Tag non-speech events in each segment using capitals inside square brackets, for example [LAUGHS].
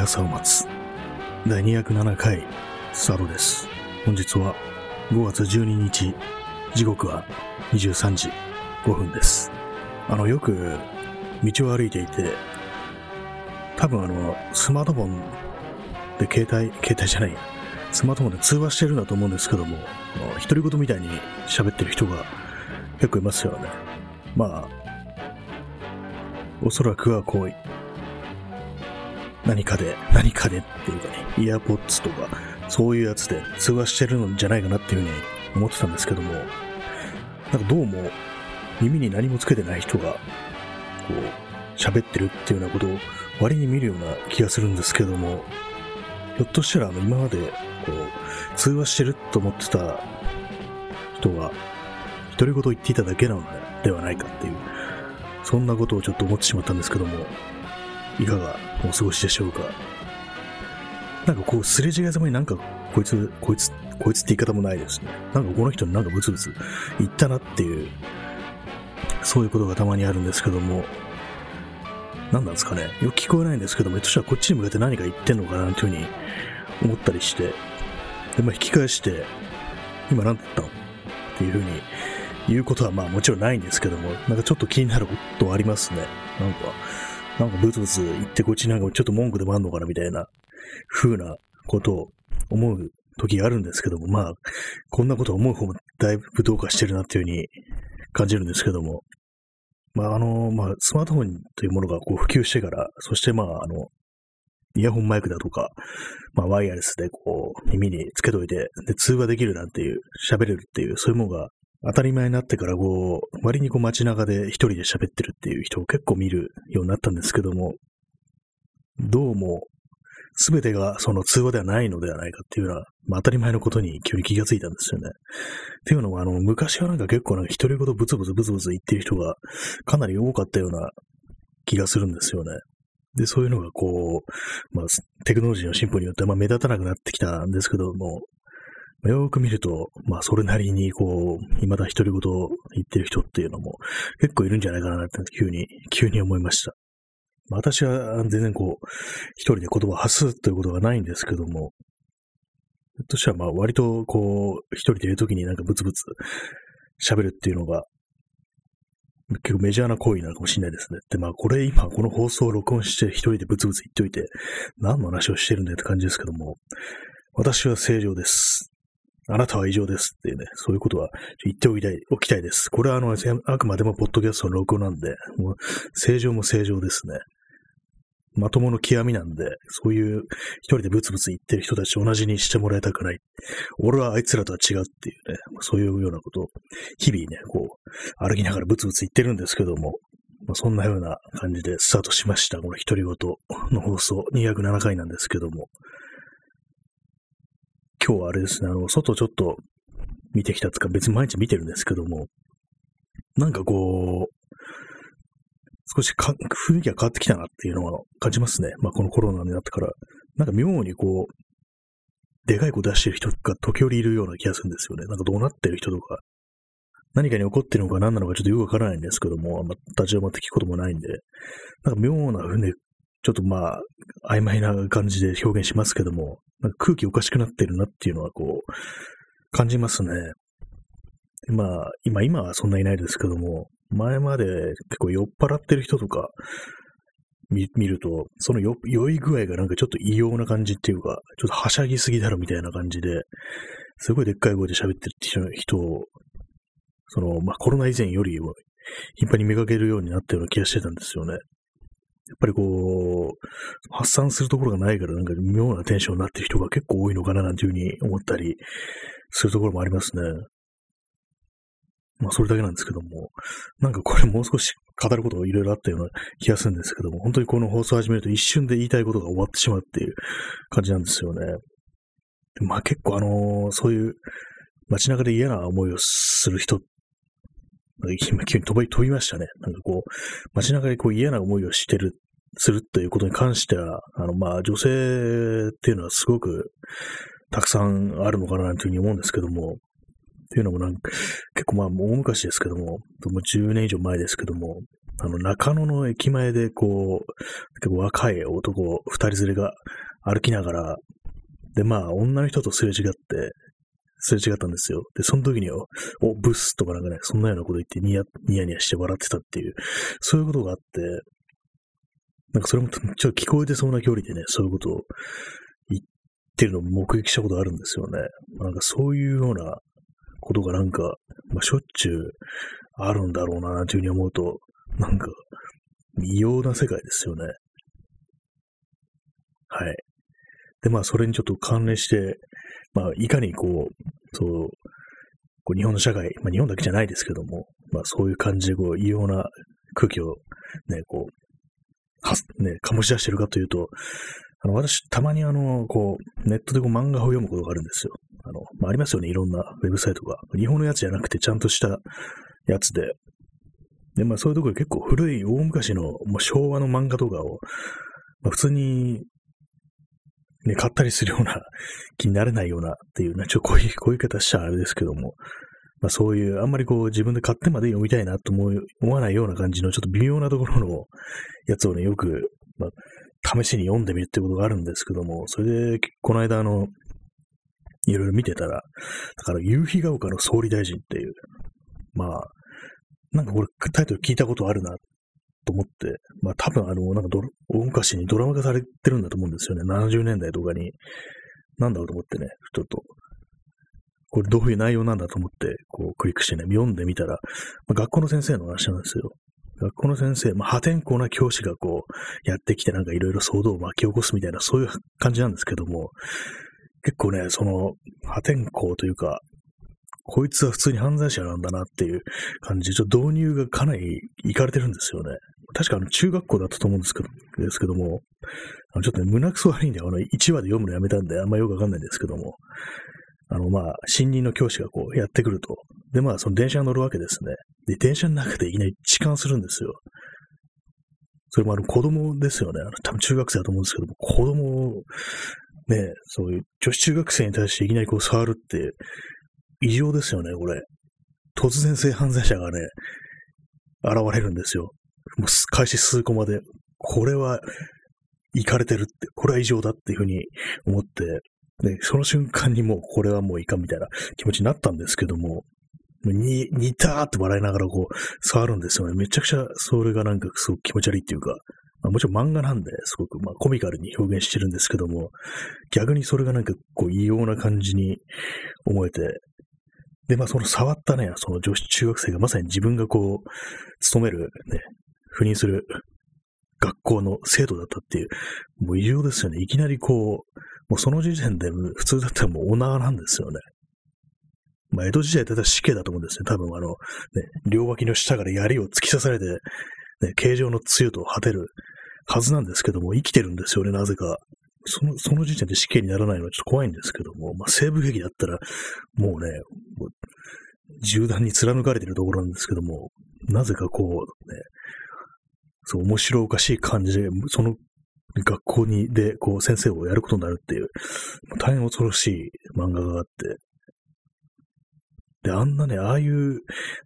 朝を待つ。第207回、スタートです。本日は5月12日、時刻は23時5分です。あの、よく道を歩いていて、多分あの、スマートフォンで携帯、携帯じゃない、スマートフォンで通話してるんだと思うんですけども、独り言みたいに喋ってる人が結構いますよね。まあ、おそらくはこう、何かで、何かでっていうかね、イヤーポッツとか、そういうやつで通話してるんじゃないかなっていうふうに思ってたんですけども、なんかどうも耳に何もつけてない人が、こう、喋ってるっていうようなことを割に見るような気がするんですけども、ひょっとしたらあの今まで、こう、通話してると思ってた人が、独り言を言っていただけなのではないかっていう、そんなことをちょっと思ってしまったんですけども、いかがお過ごしでしょうか。なんかこう、すれ違いざまになんか、こいつ、こいつ、こいつって言い方もないですね。なんかこの人になんかブツブツ言ったなっていう、そういうことがたまにあるんですけども、何なんですかね。よく聞こえないんですけども、ひょっとしたらこっちに向かって何か言ってんのかなというふうに思ったりして、で、まあ引き返して、今何て言ったのっていうふうに言うことはまあもちろんないんですけども、なんかちょっと気になることはありますね。なんか、なんかブツブツ言ってこっちなんかちょっと文句でもあんのかなみたいな風なことを思う時があるんですけども、まあ、こんなことを思う方もだいぶどうかしてるなっていうふうに感じるんですけども、まああの、まあスマートフォンというものがこう普及してから、そしてまああの、イヤホンマイクだとか、まあワイヤレスでこう耳につけといて、で通話できるなんていう、喋れるっていう、そういうものが当たり前になってから、こう、割にこう街中で一人で喋ってるっていう人を結構見るようになったんですけども、どうも、すべてがその通話ではないのではないかっていうような、まあ、当たり前のことに急に気がついたんですよね。っていうのは、あの、昔はなんか結構なんか独り言ブツブツブツブツ言ってる人がかなり多かったような気がするんですよね。で、そういうのがこう、まあ、テクノロジーの進歩によってまあ目立たなくなってきたんですけども、よく見ると、まあ、それなりに、こう、未だ独り言を言ってる人っていうのも結構いるんじゃないかなって、急に、急に思いました。まあ、私は全然こう、一人で言葉を発すということがないんですけども、ひょっとしたら、まあ、割と、こう、一人でいるときになんかブツブツ喋るっていうのが、結構メジャーな行為なのかもしれないですね。で、まあ、これ今、この放送を録音して一人でブツブツ言っておいて、何の話をしてるんだよって感じですけども、私は正常です。あなたは異常ですっていうね、そういうことは言っておきたい、おきたいです。これはあの、あくまでもポッドキャストの録音なんで、もう正常も正常ですね。まともの極みなんで、そういう一人でブツブツ言ってる人たち同じにしてもらいたくない。俺はあいつらとは違うっていうね、そういうようなことを日々ね、こう、歩きながらブツブツ言ってるんですけども、まあ、そんなような感じでスタートしました。この独り言の放送207回なんですけども、今日はあれですね、あの、外ちょっと見てきたつか、別に毎日見てるんですけども、なんかこう、少しか雰囲気が変わってきたなっていうのは感じますね。まあこのコロナになってから。なんか妙にこう、でかい声出してる人が時折いるような気がするんですよね。なんかどうなってる人とか、何かに怒ってるのか何なのかちょっとよくわからないんですけども、あんま、立ち止まって聞くこともないんで、なんか妙な風で、ちょっとまあ、曖昧な感じで表現しますけども、なんか空気おかしくなってるなっていうのはこう、感じますね。まあ、今、今はそんないないですけども、前まで結構酔っ払ってる人とか見見ると、その酔酔い具合がなんかちょっと異様な感じっていうか、ちょっとはしゃぎすぎだろみたいな感じで、すごいでっかい声で喋ってる人を、その、まあコロナ以前より頻繁に見かけるようになったような気がしてたんですよね。やっぱりこう、発散するところがないからなんか妙なテンションになってる人が結構多いのかななんていうふうに思ったりするところもありますね。まあそれだけなんですけども、なんかこれもう少し語ることがいろいろあったような気がするんですけども、本当にこの放送始めると一瞬で言いたいことが終わってしまうっていう感じなんですよね。まあ結構あのー、そういう街中で嫌な思いをする人っ今急に飛び飛びましたね。なんかこう、街中でこう嫌な思いをしてる、するっていうことに関しては、あの、まあ、女性っていうのはすごくたくさんあるのかなというふうに思うんですけども、っていうのもなんか、結構まあ、大昔ですけども、もう10年以上前ですけども、あの、中野の駅前で、こう、結構若い男二人連れが歩きながら、で、まあ、女の人とすれ違って、すれ違ったんですよ。で、その時には、お、ブスとかなんかね、そんなようなこと言ってニヤニヤニヤして笑ってたっていう、そういうことがあって、なんかそれもちょっと聞こえてそうな距離でね、そういうことを言ってるのを目撃したことあるんですよね。なんかそういうようなことがなんか、まあ、しょっちゅうあるんだろうな、なんていうふうに思うと、なんか、異様な世界ですよね。はい。で、まあ、それにちょっと関連して、まあ、いかにこう、そう、こう日本の社会、まあ、日本だけじゃないですけども、まあ、そういう感じで、こう、異様な空気を、ね、こう、はね、醸し出してるかというと、あの、私、たまにあの、こう、ネットでこう漫画を読むことがあるんですよ。あの、まあ、ありますよね、いろんなウェブサイトが。日本のやつじゃなくて、ちゃんとしたやつで。で、まあ、そういうところで結構古い、大昔の、もう昭和の漫画とかを、まあ、普通に、ね、買ったりするような [LAUGHS] 気になれないようなっていうね、ちょ、こういう、こういう言い方しちゃあれですけども、まあそういう、あんまりこう自分で買ってまで読みたいなと思思わないような感じのちょっと微妙なところの [LAUGHS] やつをね、よく、まあ、試しに読んでみるってことがあるんですけども、それで、この間あの、いろいろ見てたら、だから夕日が丘の総理大臣っていう、まあ、なんかこれタイトル聞いたことあるなと思って、まあ多分あの、なんか大昔にドラマ化されてるんだと思うんですよね。70年代とかに。なんだろうと思ってね、ちょっとこれどういう内容なんだと思って、こうクリックしてね、読んでみたら、まあ、学校の先生の話なんですよ。学校の先生、まあ、破天荒な教師がこう、やってきてなんかいろいろ騒動を巻き起こすみたいな、そういう感じなんですけども、結構ね、その、破天荒というか、こいつは普通に犯罪者なんだなっていう感じで、ちょっと導入がかなりいかれてるんですよね。確かあの中学校だったと思うんですけどですけども、あのちょっとね、胸くそ悪いんで、あの1話で読むのやめたんで、あんまよくわかんないんですけども、あの、まあ、新任の教師がこうやってくると。で、まあ、その電車に乗るわけですね。で、電車の中でいきなり痴漢するんですよ。それもあの子供ですよね。あの多分中学生だと思うんですけども、子供を、ね、そういう女子中学生に対していきなりこう触るって、異常ですよね、これ。突然性犯罪者がね、現れるんですよ。もう開始数個まで、これは、行かれてるって、これは異常だっていうふうに思って、ね、その瞬間にもうこれはもういかんみたいな気持ちになったんですけども、に、似たーって笑いながらこう、触るんですよね。めちゃくちゃそれがなんかすごく気持ち悪いっていうか、まあ、もちろん漫画なんで、すごくまあコミカルに表現してるんですけども、逆にそれがなんかこう異様な感じに思えて、で、まあその触ったね、その女子中学生がまさに自分がこう、勤めるね、赴任する学校の生徒だったっていう、もう異常ですよね。いきなりこう、もうその時点で普通だったらもう女なんですよね。まあ、江戸時代だったら死刑だと思うんですね。多分あの、ね、両脇の下から槍を突き刺されて、ね、形状のつゆと果てるはずなんですけども、生きてるんですよね、なぜか。その、その時点で死刑にならないのはちょっと怖いんですけども、まあ、西部劇だったら、もうね、もう銃弾に貫かれてるところなんですけども、なぜかこう、ね、そう、面白おかしい感じで、その学校に、で、こう、先生をやることになるっていう、大変恐ろしい漫画があって、で、あんなね、ああいう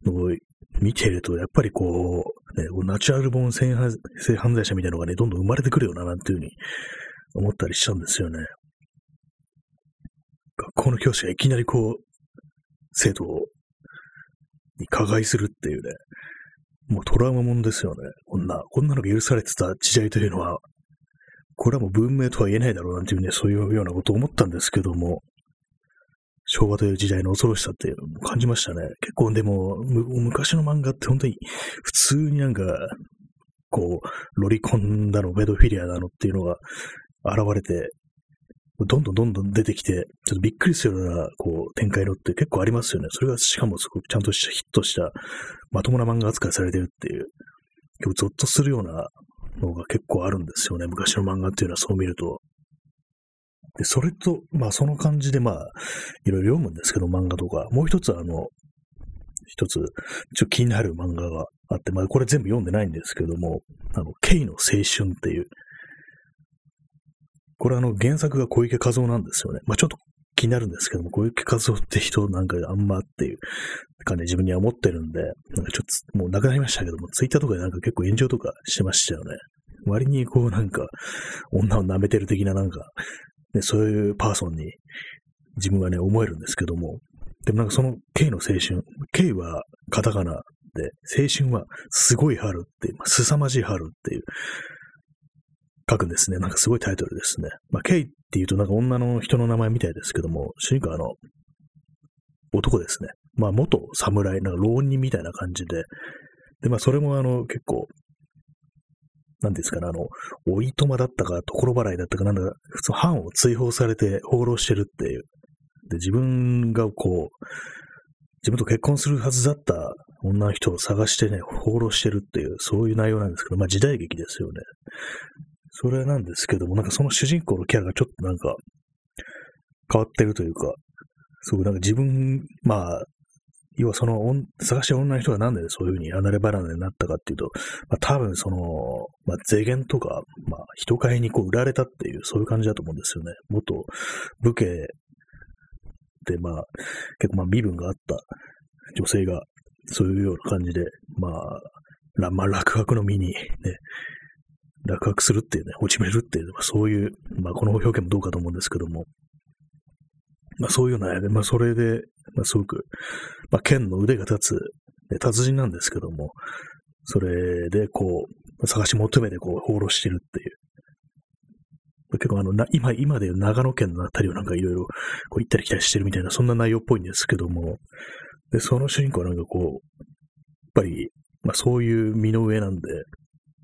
のを見てると、やっぱりこう、ね、ナチュラルボーン性犯罪者みたいなのがね、どんどん生まれてくるよな、なんていうふうに思ったりしたんですよね。学校の教師がいきなりこう、生徒に加害するっていうね、もうトラウマもんですよね。こんな、こんなのが許されてた時代というのは、これはもう文明とは言えないだろうなんていうね、そういうようなことを思ったんですけども、昭和という時代の恐ろしさっていうのを感じましたね。結構でも、昔の漫画って本当に普通になんか、こう、ロリコンだの、ベドフィリアだのっていうのが現れて、どんどんどんどん出てきて、ちょっとびっくりするような、こう、展開のって結構ありますよね。それがしかもすごくちゃんとしたヒットした、まともな漫画扱いされてるっていう、結構ゾッとするようなのが結構あるんですよね。昔の漫画っていうのはそう見ると。で、それと、まあその感じでまあ、いろいろ読むんですけど、漫画とか。もう一つあの、一つ、ちょっと気になる漫画があって、まあこれ全部読んでないんですけども、あの、ケイの青春っていう、これあの原作が小池和夫なんですよね。まあちょっと気になるんですけども、小池和夫って人なんかあんまっていう感じで自分には思ってるんで、なんかちょっともうなくなりましたけども、ツイッターとかでなんか結構炎上とかしてましたよね。割にこうなんか、女を舐めてる的ななんか、ね、そういうパーソンに自分はね、思えるんですけども、でもなんかその K の青春、K はカタカナで、青春はすごい春っていう、凄まじい春っていう、書くんですね。なんかすごいタイトルですね。まあ、K っていうとなんか女の人の名前みたいですけども、主人公あの、男ですね。まあ、元侍、なんか浪人みたいな感じで、で、まあ、それもあの、結構、なんですかね、あの、おいとまだったか、所払いだったか、なんだか、普通、藩を追放されて放浪してるっていう。で、自分がこう、自分と結婚するはずだった女の人を探してね、放浪してるっていう、そういう内容なんですけど、まあ時代劇ですよね。それなんですけども、なんかその主人公のキャラがちょっとなんか変わってるというか、すごいなんか自分、まあ、要はその探して女の人がなんでそういうふうに離れ離れになったかっていうと、まあ多分その、まあ税源とか、まあ人買いにこう売られたっていう、そういう感じだと思うんですよね。元武家で、まあ結構まあ身分があった女性が、そういうような感じで、まあ、まあ、落書の身にね、落書するっていうね、落ちめるっていう、まあ、そういう、まあ、この表現もどうかと思うんですけども、まあ、そういうような、まあ、それで、まあ、すごく、まあ、剣の腕が立つ、ね、達人なんですけども、それで、こう、探し求めて、こう、放浪してるっていう。結構あの、な今、今でいう長野県のあたりをなんかいろいろ、こう行ったり来たりしてるみたいな、そんな内容っぽいんですけども、で、その主人公はなんかこう、やっぱり、まあそういう身の上なんで、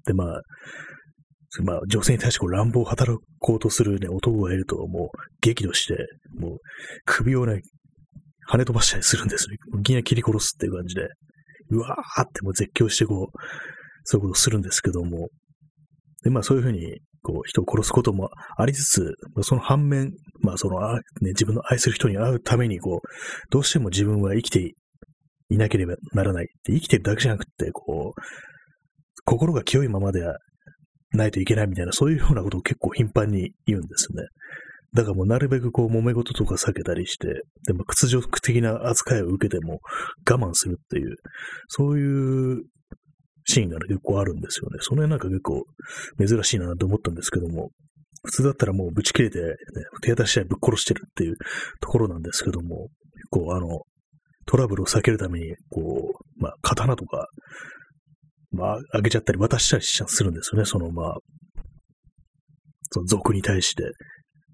で、まあ、まあ、女性に対してこう乱暴を働こうとするね、男がいると、もう、激怒して、もう、首をね、跳ね飛ばしたりするんですよ。いきなり切り殺すっていう感じで、うわーってもう絶叫してこう、そういうことするんですけども、で、まあそういうふうに、こう、人を殺すこともありつつ、その反面、まあその、ね、自分の愛する人に会うために、こう、どうしても自分は生きていなければならない。生きてるだけじゃなくて、こう、心が清いままではないといけないみたいな、そういうようなことを結構頻繁に言うんですね。だからもうなるべくこう揉め事とか避けたりして、でも屈辱的な扱いを受けても我慢するっていう、そういうシーンが、ね、結構あるんですよね。その辺なんか結構珍しいなと思ったんですけども、普通だったらもうぶち切れて、ね、手当たしちゃいぶっ殺してるっていうところなんですけども、結構あの、トラブルを避けるために、こう、まあ、刀とか、まあ、あげちゃったり渡したりするんですよね。その、まあ、その族に対して。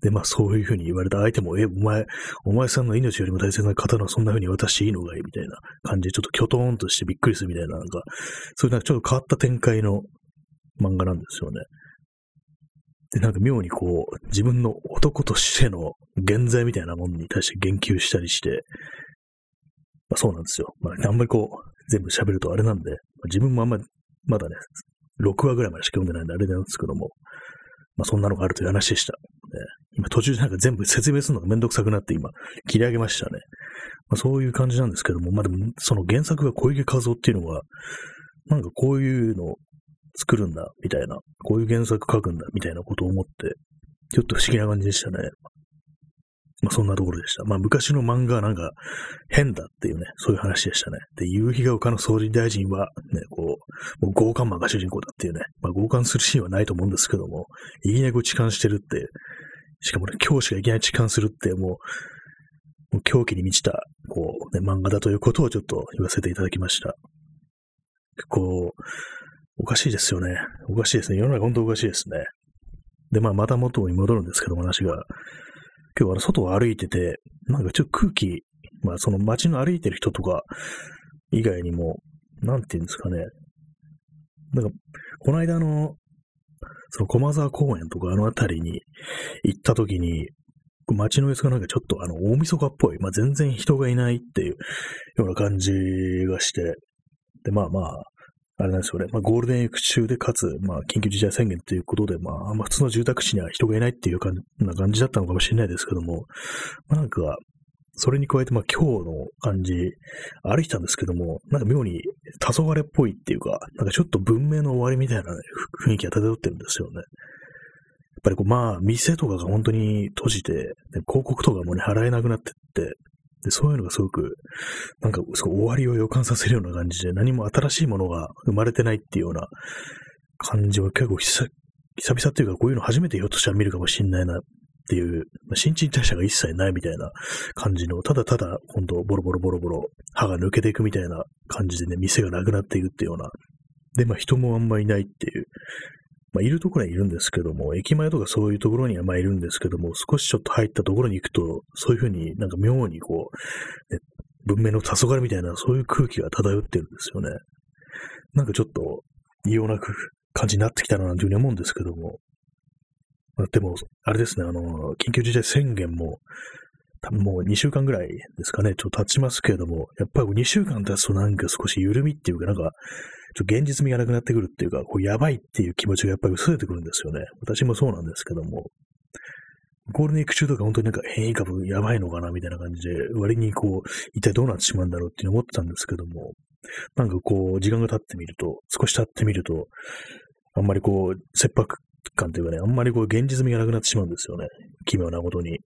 で、まあ、そういうふうに言われた相手も、え、お前、お前さんの命よりも大切な刀をそんなふうに渡していいのかい？いみたいな感じで、ちょっとキョトーンとしてびっくりするみたいな、なんか、そういうなんかちょっと変わった展開の漫画なんですよね。で、なんか妙にこう、自分の男としての現在みたいなものに対して言及したりして、まあ、そうなんですよ。まあ、あんまりこう、全部喋るとあれなんで、自分もあんまり、まだね、6話ぐらいまでしか読んでないんであれなんですけども、まあそんなのがあるという話でした。ね、今途中でなんか全部説明するのがめんどくさくなって今切り上げましたね。まあそういう感じなんですけども、まあでもその原作が小池和夫っていうのは、なんかこういうのを作るんだみたいな、こういう原作書くんだみたいなことを思って、ちょっと不思議な感じでしたね。まあそんなところでした。まあ昔の漫画はなんか変だっていうね、そういう話でしたね。で、夕日が丘の総理大臣はね、こう、もう強姦魔が主人公だっていうね、まあ強姦するシーンはないと思うんですけども、いきなりこう痴漢してるって、しかもね、教師がいきなり痴漢するって、もう、もう狂気に満ちた、こう、ね、漫画だということをちょっと言わせていただきました。こう、おかしいですよね。おかしいですね。世の中本当おかしいですね。で、まあ、また元に戻るんですけども、話が。今日は外を歩いてて、なんかちょっと空気、まあその街の歩いてる人とか以外にも、なんていうんですかね。なんか、この間の、その駒沢公園とかあの辺りに行った時に、街の様子がなんかちょっとあの大晦日っぽい、まあ全然人がいないっていうような感じがして、で、まあまあ、あれなんですよね。まあ、ゴールデンウィーク中で、かつ、まあ、緊急事態宣言ということで、まあ、あんま普通の住宅地には人がいないっていうかな感じだったのかもしれないですけども、まあ、なんか、それに加えて、まあ、今日の感じ、歩いてたんですけども、なんか妙に黄昏っぽいっていうか、なんかちょっと文明の終わりみたいな、ね、雰囲気が漂ってるんですよね。やっぱりこう、まあ、店とかが本当に閉じて、広告とかもね、払えなくなってって、で、そういうのがすごく、なんか、すごい終わりを予感させるような感じで、何も新しいものが生まれてないっていうような感じは結構久々っていうか、こういうの初めてひょっとしたら見るかもしんないなっていう、まあ、新陳代謝が一切ないみたいな感じの、ただただ、ほんと、ボロボロボロボロ、歯が抜けていくみたいな感じでね、店がなくなっていくっていうような、で、まあ人もあんまいないっていう、まあ、いるところにいるんですけども、駅前とかそういうところにはまあいるんですけども、少しちょっと入ったところに行くと、そういうふうになんか妙にこう、ね、文明の黄昏みたいな、そういう空気が漂ってるんですよね。なんかちょっと異様な感じになってきたななんていうふうに思うんですけども。まあ、でも、あれですね、あの、緊急事態宣言も、多分もう2週間ぐらいですかね、ちょっと経ちますけれども、やっぱり2週間経つとなんか少し緩みっていうか、なんか、ちょっと現実味がなくなってくるっていうか、こうやばいっていう気持ちがやっぱり薄れてくるんですよね。私もそうなんですけども、ゴールデンウィーク中とか本当になんか変異株やばいのかなみたいな感じで、割にこう、一体どうなってしまうんだろうって思ってたんですけども、なんかこう、時間が経ってみると、少し経ってみると、あんまりこう、切迫感というかね、あんまりこう、現実味がなくなってしまうんですよね。奇妙なことに。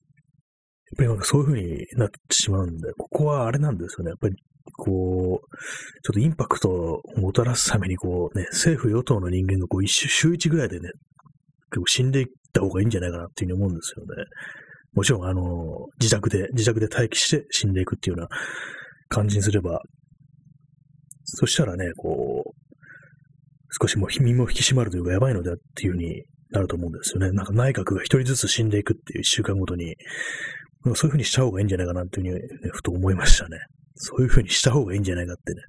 ぱりなんかそういう風になってしまうんで、ここはあれなんですよね。やっぱりこう、ちょっとインパクトをもたらすために、こうね、政府与党の人間がこう一週、週一ぐらいでね、結構死んでいった方がいいんじゃないかなっていうふうに思うんですよね。もちろん、あの、自宅で、自宅で待機して死んでいくっていうような感じにすれば、そしたらね、こう、少しもう身も引き締まるというか、やばいのだっていうふうになると思うんですよね。なんか内閣が一人ずつ死んでいくっていう一週間ごとに、そういうふうにした方がいいんじゃないかなっていうふうに、ふと思いましたね。そういう風にした方がいいんじゃないかってね、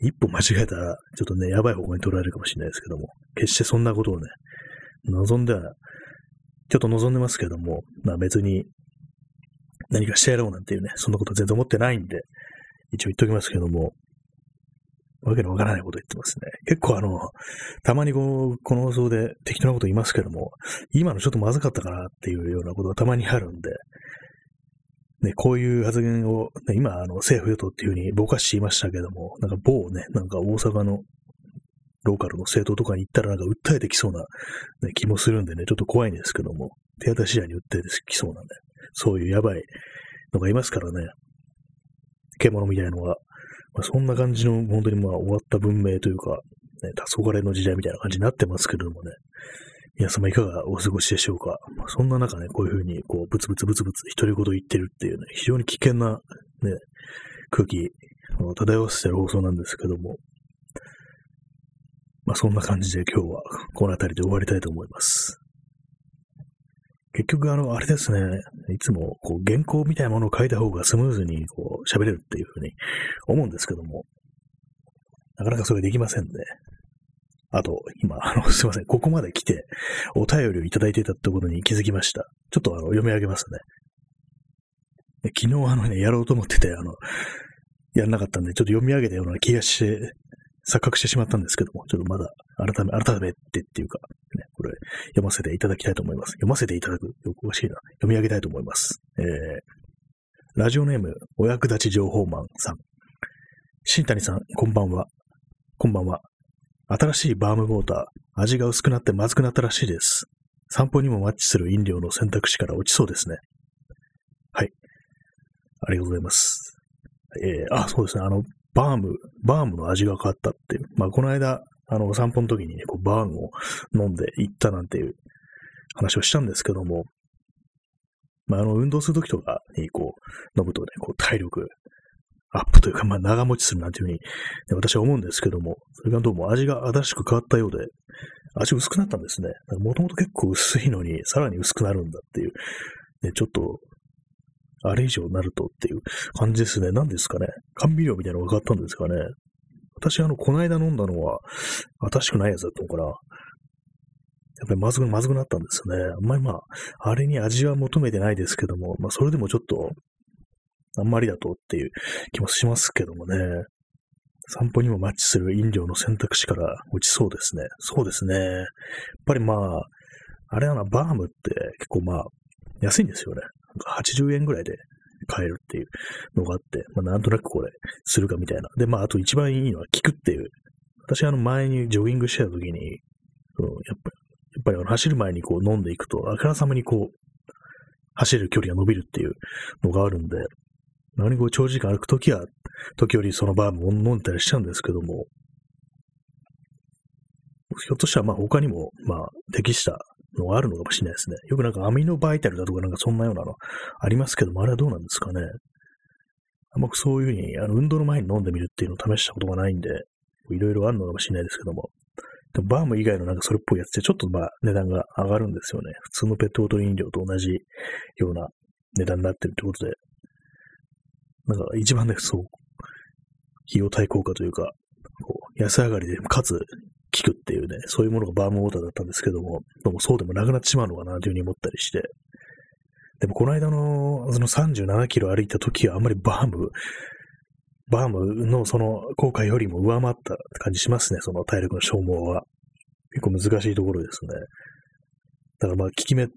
一歩間違えたら、ちょっとね、やばい方向に取られるかもしれないですけども、決してそんなことをね、望んでは、ちょっと望んでますけども、まあ別に何かしてやろうなんていうね、そんなこと全然思ってないんで、一応言っときますけども、わけのわからないこと言ってますね。結構あの、たまにこう、この放送で適当なこと言いますけども、今のちょっとまずかったかなっていうようなことがたまにあるんで、ね、こういう発言を、ね、今、あの、政府与党っていうふうにぼかしていましたけども、なんか某ね、なんか大阪のローカルの政党とかに行ったらなんか訴えてきそうな、ね、気もするんでね、ちょっと怖いんですけども、手当たり次第に訴えてきそうなんで、そういうやばいのがいますからね、獣みたいなのが、まあ、そんな感じの本当にまあ終わった文明というか、ね、黄昏の時代みたいな感じになってますけどもね、皆様いかがお過ごしでしょうか。そんな中ね、こういうふうに、こう、ブツブツブツブツ独り言言ってるっていうね、非常に危険な、ね、空気を漂わせてる放送なんですけども、まあそんな感じで今日はこの辺りで終わりたいと思います。結局、あの、あれですね、いつも、こう、原稿みたいなものを書いた方がスムーズに、こう、喋れるっていうふうに思うんですけども、なかなかそれできませんね。あと、今、あの、[LAUGHS] すいません。ここまで来て、お便りをいただいていたってことに気づきました。ちょっとあの、読み上げますね。昨日あのね、やろうと思ってて、あの、やんなかったんで、ちょっと読み上げたような気がして、錯覚してしまったんですけども、ちょっとまだ、改め、改めてっていうか、ね、これ、読ませていただきたいと思います。読ませていただく。よくおかしいな。読み上げたいと思います。えー、ラジオネーム、お役立ち情報マンさん。新谷さん、こんばんは。こんばんは。新しいバームウォーター、味が薄くなってまずくなったらしいです。散歩にもマッチする飲料の選択肢から落ちそうですね。はい。ありがとうございます。えー、あ、そうですね。あの、バーム、バームの味が変わったっていう。まあ、この間、あの、散歩の時にね、こうバームを飲んで行ったなんていう話をしたんですけども、まあ、あの、運動する時とかに、こう、飲むとね、こう、体力アップというか、まあ、長持ちするなんていうふうに、ね、私は思うんですけども、それがどうも味が新しく変わったようで、味薄くなったんですね。もともと結構薄いのに、さらに薄くなるんだっていう、ね、ちょっと、あれ以上になるとっていう感じですね。何ですかね。甘味料みたいなのが変わったんですかね。私、あの、この間飲んだのは、新しくないやつだったのかな。やっぱりまずく、まずくなったんですよね。あんまりまあ、あれに味は求めてないですけども、まあ、それでもちょっと、あんまりだとっていう気もしますけどもね。散歩にもマッチする飲料の選択肢から落ちそうですね。そうですね。やっぱりまあ、あれはな、バームって結構まあ、安いんですよね。80円ぐらいで買えるっていうのがあって、まあなんとなくこれ、するかみたいな。で、まああと一番いいのは効くっていう。私あの前にジョギングしてた時に、そのやっぱやっぱりあの走る前にこう飲んでいくと、あからさまにこう、走る距離が伸びるっていうのがあるんで、何こう長時間歩くときは、時折そのバームを飲んだりしちゃうんですけども、ひょっとしたらまあ他にも、まあ適したのがあるのかもしれないですね。よくなんかアミノバイタルだとかなんかそんなようなのありますけども、あれはどうなんですかね。あんまそういうふうに、あの、運動の前に飲んでみるっていうのを試したことがないんで、いろいろあるのかもしれないですけども、バーム以外のなんかそれっぽいやつってちょっとまあ値段が上がるんですよね。普通のペットボトル飲料と同じような値段になってるってことで、なんか一番ね、そう、費用対効果というか、こう安上がりで、かつ効くっていうね、そういうものがバームウォーターだったんですけども、どうもそうでもなくなってしまうのかなというふうに思ったりして、でもこの間のその37キロ歩いた時はあんまりバームバームのその効果よりも上回った感じしますね、その体力の消耗は。結構難しいところですね。だからまあ、効き目、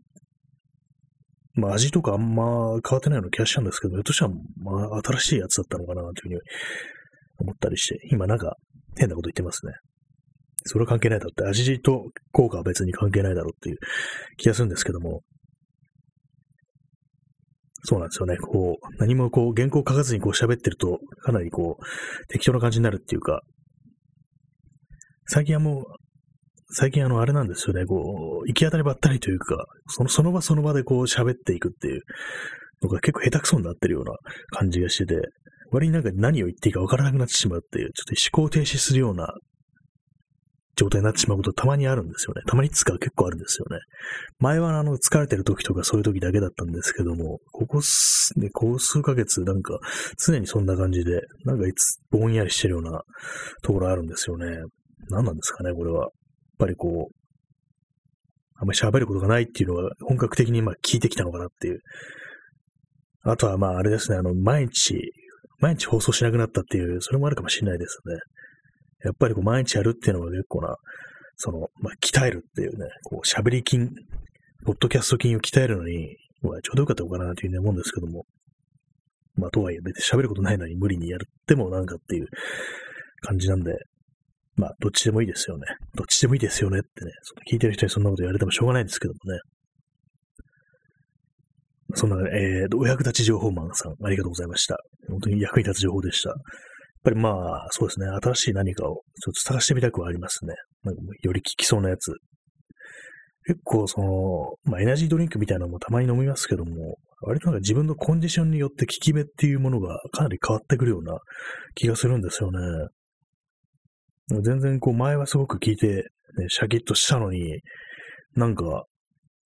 まあ味とかあんま変わってないような気がしたんですけど、ひょっとしたらまあ新しいやつだったのかなというふうに思ったりして、今なんか変なこと言ってますね。それは関係ないだろうって、味と効果は別に関係ないだろうっていう気がするんですけども、そうなんですよね。こう、何もこう、原稿書かずにこう喋ってると、かなりこう、適当な感じになるっていうか、最近はもう、最近あの、あれなんですよね。こう、行き当たりばったりというか、その、その場その場でこう喋っていくっていうのが結構下手くそになってるような感じがしてて、割になんか何を言っていいかわからなくなってしまうっていう、ちょっと思考停止するような状態になってしまうことたまにあるんですよね。たまに使う結構あるんですよね。前はあの、疲れてる時とかそういう時だけだったんですけども、ここす、ね、こう数ヶ月なんか常にそんな感じで、なんかいつぼんやりしてるようなところあるんですよね。何なんですかね、これは。やっぱりこう、あんまり喋ることがないっていうのは本格的に今聞いてきたのかなっていう。あとはまああれですね、あの、毎日、毎日放送しなくなったっていう、それもあるかもしれないですね。やっぱりこう毎日やるっていうのが結構な、その、まあ、鍛えるっていうね、こう、喋り筋、ポッドキャスト筋を鍛えるのに、まあ、ちょうどよかったのかなというふうに思うんですけども、まあ、とはいえ別に喋ることないのに無理にやってもなんかっていう感じなんで、まあ、どっちでもいいですよね。どっちでもいいですよねってね、その聞いてる人にそんなこと言われてもしょうがないんですけどもね。そんな、えー、お役立ち情報マンさん、ありがとうございました。本当に役に立つ情報でした。やっぱりまあ、そうですね、新しい何かをちょっと探してみたくはありますね。なんかより効きそうなやつ。結構その、まあエナジードリンクみたいなのもたまに飲みますけども、割となんか自分のコンディションによって効き目っていうものがかなり変わってくるような気がするんですよね。全然こう前はすごく効いて、ね、シャキッとしたのに、なんか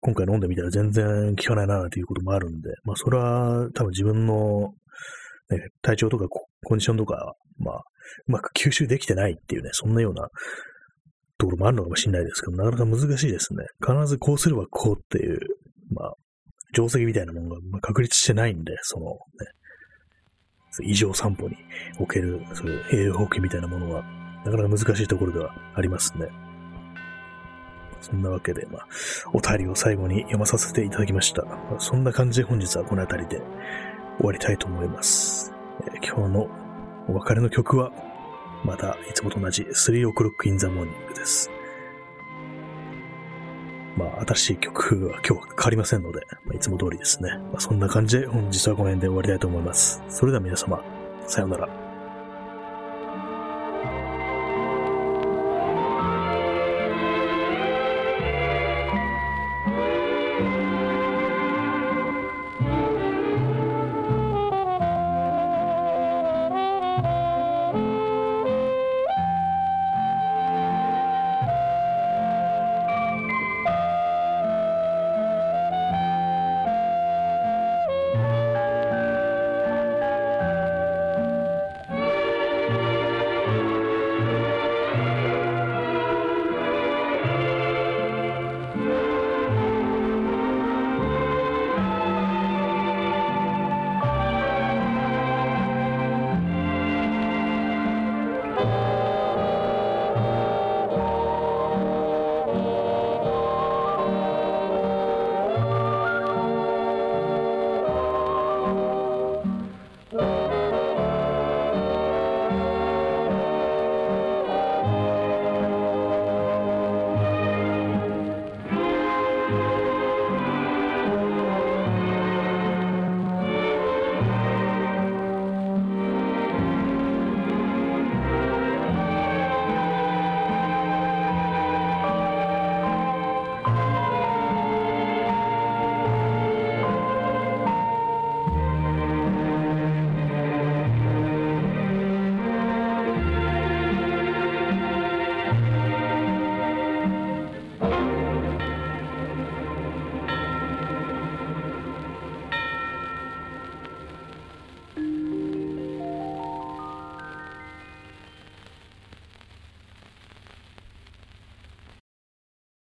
今回飲んでみたら全然効かないなっていうこともあるんで、まあそれは多分自分のね、体調とかコンディションとか、まあ、うまく吸収できてないっていうね、そんなようなところもあるのかもしれないですけど、なかなか難しいですね。必ずこうすればこうっていう、まあ、定石みたいなものが確立してないんで、そのね、異常散歩における、そういう栄養補給みたいなものは、なかなか難しいところではありますね。そんなわけで、まあ、お便りを最後に読まさせていただきました。そんな感じで本日はこの辺りで終わりたいと思います。えー、今日のお別れの曲は、またいつもと同じ3 o'clock in the morning です。まあ、新しい曲は今日は変わりませんので、まあ、いつも通りですね。まあ、そんな感じで本日はこの辺で終わりたいと思います。それでは皆様、さようなら。